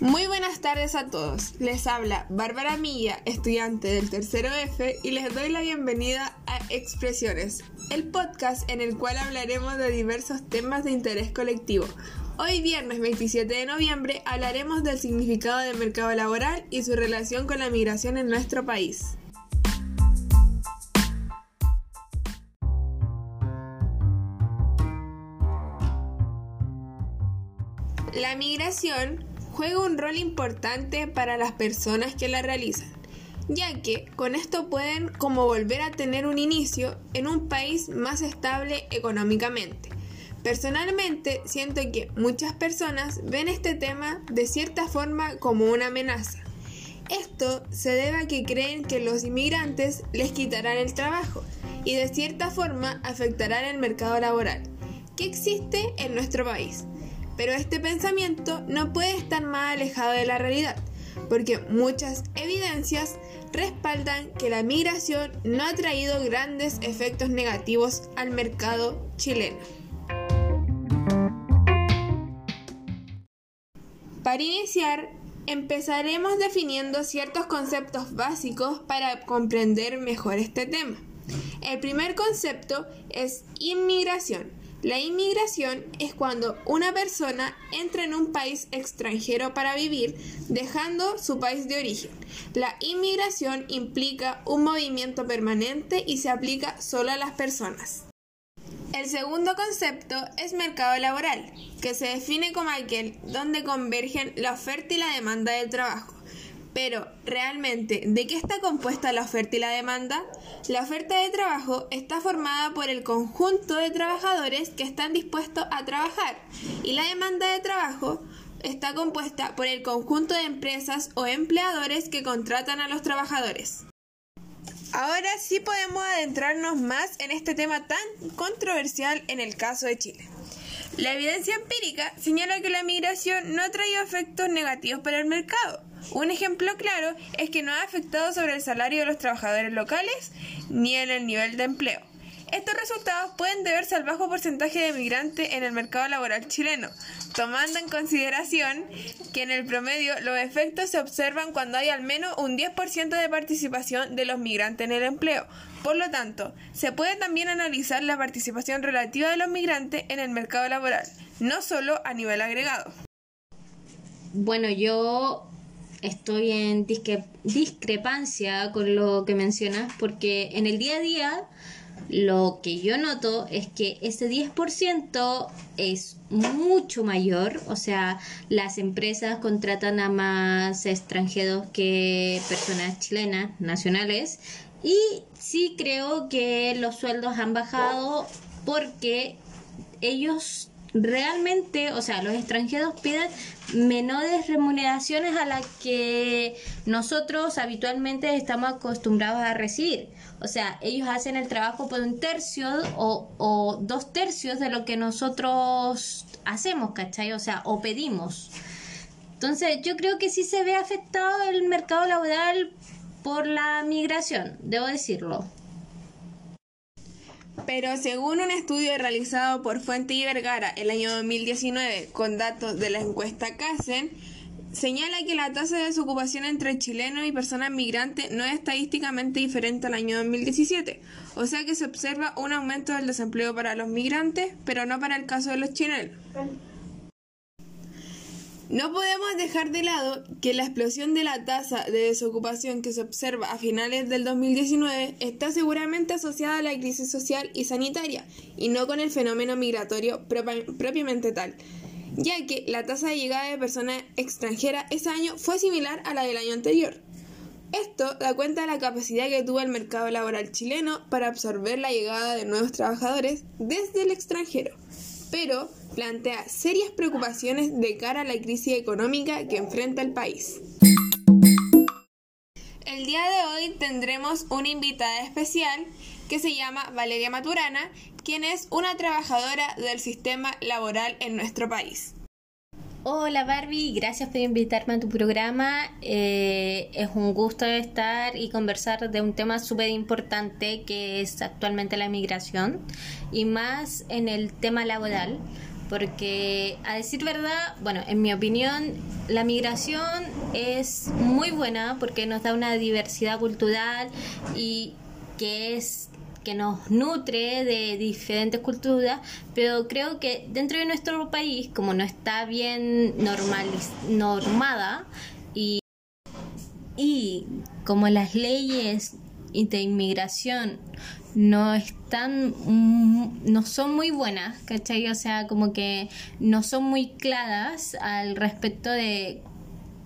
Muy buenas tardes a todos. Les habla Bárbara Milla, estudiante del tercero F, y les doy la bienvenida a Expresiones, el podcast en el cual hablaremos de diversos temas de interés colectivo. Hoy viernes 27 de noviembre hablaremos del significado del mercado laboral y su relación con la migración en nuestro país. La migración juega un rol importante para las personas que la realizan, ya que con esto pueden como volver a tener un inicio en un país más estable económicamente. Personalmente siento que muchas personas ven este tema de cierta forma como una amenaza. Esto se debe a que creen que los inmigrantes les quitarán el trabajo y de cierta forma afectarán el mercado laboral que existe en nuestro país. Pero este pensamiento no puede estar más alejado de la realidad, porque muchas evidencias respaldan que la migración no ha traído grandes efectos negativos al mercado chileno. Para iniciar, empezaremos definiendo ciertos conceptos básicos para comprender mejor este tema. El primer concepto es inmigración la inmigración es cuando una persona entra en un país extranjero para vivir, dejando su país de origen. La inmigración implica un movimiento permanente y se aplica solo a las personas. El segundo concepto es mercado laboral, que se define como aquel donde convergen la oferta y la demanda del trabajo. Pero, ¿realmente de qué está compuesta la oferta y la demanda? La oferta de trabajo está formada por el conjunto de trabajadores que están dispuestos a trabajar y la demanda de trabajo está compuesta por el conjunto de empresas o empleadores que contratan a los trabajadores. Ahora sí podemos adentrarnos más en este tema tan controversial en el caso de Chile. La evidencia empírica señala que la migración no ha traído efectos negativos para el mercado. Un ejemplo claro es que no ha afectado sobre el salario de los trabajadores locales ni en el nivel de empleo. Estos resultados pueden deberse al bajo porcentaje de migrantes en el mercado laboral chileno, tomando en consideración que en el promedio los efectos se observan cuando hay al menos un 10% de participación de los migrantes en el empleo. Por lo tanto, se puede también analizar la participación relativa de los migrantes en el mercado laboral, no solo a nivel agregado. Bueno, yo estoy en discrepancia con lo que mencionas porque en el día a día lo que yo noto es que ese 10% es mucho mayor, o sea, las empresas contratan a más extranjeros que personas chilenas, nacionales, y sí creo que los sueldos han bajado porque ellos realmente, o sea, los extranjeros piden menores remuneraciones a las que nosotros habitualmente estamos acostumbrados a recibir. O sea, ellos hacen el trabajo por un tercio o, o dos tercios de lo que nosotros hacemos, ¿cachai? O sea, o pedimos. Entonces, yo creo que sí se ve afectado el mercado laboral por la migración, debo decirlo. Pero según un estudio realizado por Fuente y Vergara el año 2019 con datos de la encuesta CASEN, señala que la tasa de desocupación entre chilenos y personas migrantes no es estadísticamente diferente al año 2017, o sea que se observa un aumento del desempleo para los migrantes, pero no para el caso de los chilenos. No podemos dejar de lado que la explosión de la tasa de desocupación que se observa a finales del 2019 está seguramente asociada a la crisis social y sanitaria y no con el fenómeno migratorio propiamente tal, ya que la tasa de llegada de personas extranjeras ese año fue similar a la del año anterior. Esto da cuenta de la capacidad que tuvo el mercado laboral chileno para absorber la llegada de nuevos trabajadores desde el extranjero, pero plantea serias preocupaciones de cara a la crisis económica que enfrenta el país. El día de hoy tendremos una invitada especial que se llama Valeria Maturana, quien es una trabajadora del sistema laboral en nuestro país. Hola Barbie, gracias por invitarme a tu programa. Eh, es un gusto estar y conversar de un tema súper importante que es actualmente la migración y más en el tema laboral porque a decir verdad, bueno, en mi opinión, la migración es muy buena porque nos da una diversidad cultural y que es que nos nutre de diferentes culturas, pero creo que dentro de nuestro país, como no está bien normada y, y como las leyes de inmigración no están, no son muy buenas, ¿cachai? O sea, como que no son muy claras al respecto de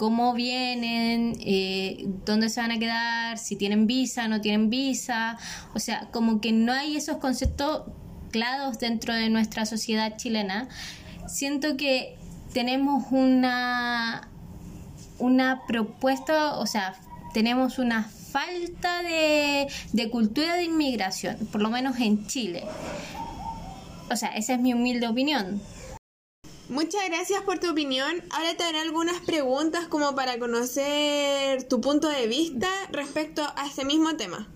cómo vienen, eh, dónde se van a quedar, si tienen visa, no tienen visa, o sea, como que no hay esos conceptos claros dentro de nuestra sociedad chilena. Siento que tenemos una, una propuesta, o sea, tenemos una falta de, de cultura de inmigración, por lo menos en Chile. O sea, esa es mi humilde opinión. Muchas gracias por tu opinión. Ahora te haré algunas preguntas como para conocer tu punto de vista respecto a este mismo tema.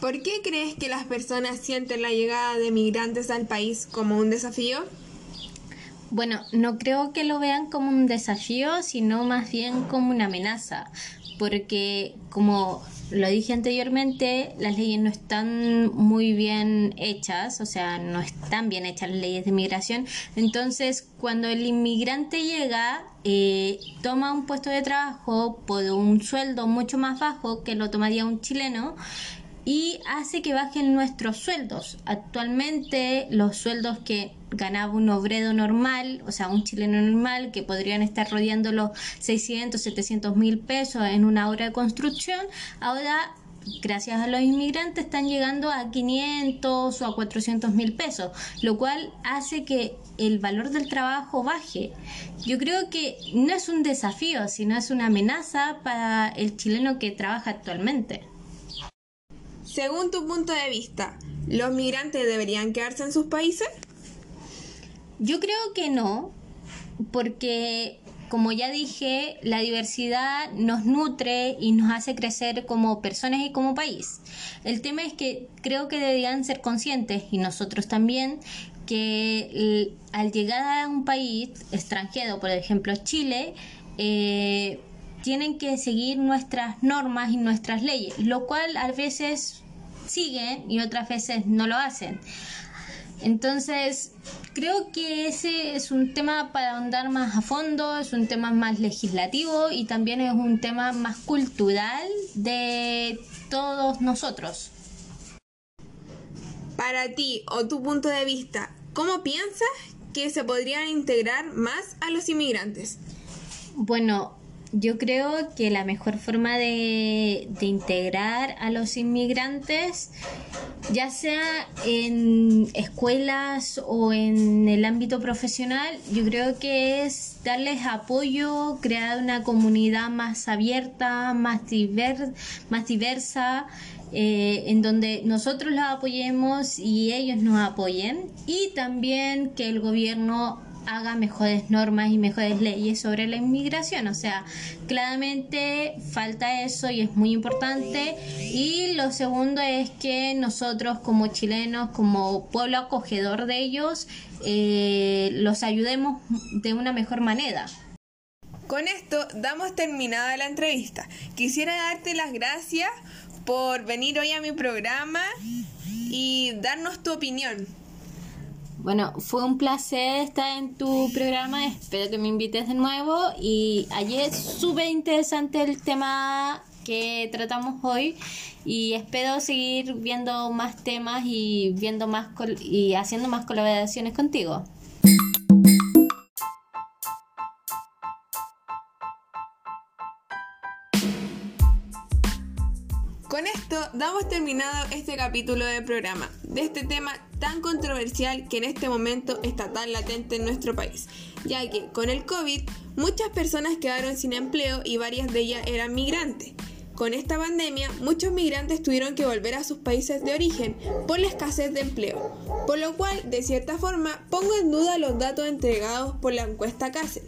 ¿Por qué crees que las personas sienten la llegada de migrantes al país como un desafío? Bueno, no creo que lo vean como un desafío, sino más bien como una amenaza, porque como lo dije anteriormente, las leyes no están muy bien hechas, o sea, no están bien hechas las leyes de migración. Entonces, cuando el inmigrante llega, eh, toma un puesto de trabajo por un sueldo mucho más bajo que lo tomaría un chileno y hace que bajen nuestros sueldos. Actualmente los sueldos que ganaba un obrero normal, o sea, un chileno normal, que podrían estar rodeando los 600, 700 mil pesos en una obra de construcción, ahora gracias a los inmigrantes están llegando a 500 o a 400 mil pesos, lo cual hace que el valor del trabajo baje. Yo creo que no es un desafío, sino es una amenaza para el chileno que trabaja actualmente. Según tu punto de vista, ¿los migrantes deberían quedarse en sus países? Yo creo que no, porque como ya dije, la diversidad nos nutre y nos hace crecer como personas y como país. El tema es que creo que deberían ser conscientes, y nosotros también, que al llegar a un país extranjero, por ejemplo Chile, eh, tienen que seguir nuestras normas y nuestras leyes, lo cual a veces siguen y otras veces no lo hacen. Entonces, creo que ese es un tema para ahondar más a fondo, es un tema más legislativo y también es un tema más cultural de todos nosotros. Para ti o tu punto de vista, ¿cómo piensas que se podrían integrar más a los inmigrantes? Bueno, yo creo que la mejor forma de, integrar a los inmigrantes, ya sea en escuelas o en el ámbito profesional, yo creo que es darles apoyo, crear una comunidad más abierta, más, más diversa, eh, en donde nosotros los apoyemos y ellos nos apoyen, y también que el gobierno haga mejores normas y mejores leyes sobre la inmigración. O sea, claramente falta eso y es muy importante. Y lo segundo es que nosotros como chilenos, como pueblo acogedor de ellos, eh, los ayudemos de una mejor manera. Con esto damos terminada la entrevista. Quisiera darte las gracias por venir hoy a mi programa y darnos tu opinión. Bueno, fue un placer estar en tu programa, espero que me invites de nuevo. Y ayer súper interesante el tema que tratamos hoy. Y espero seguir viendo más temas y viendo más y haciendo más colaboraciones contigo. Damos terminado este capítulo del programa, de este tema tan controversial que en este momento está tan latente en nuestro país, ya que con el COVID muchas personas quedaron sin empleo y varias de ellas eran migrantes. Con esta pandemia, muchos migrantes tuvieron que volver a sus países de origen por la escasez de empleo, por lo cual, de cierta forma, pongo en duda los datos entregados por la encuesta CASE,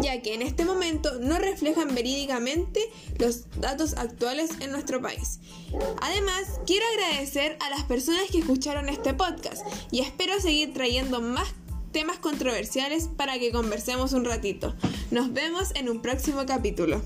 ya que en este momento no reflejan verídicamente los datos actuales en nuestro país. Además, quiero agradecer a las personas que escucharon este podcast y espero seguir trayendo más temas controversiales para que conversemos un ratito. Nos vemos en un próximo capítulo.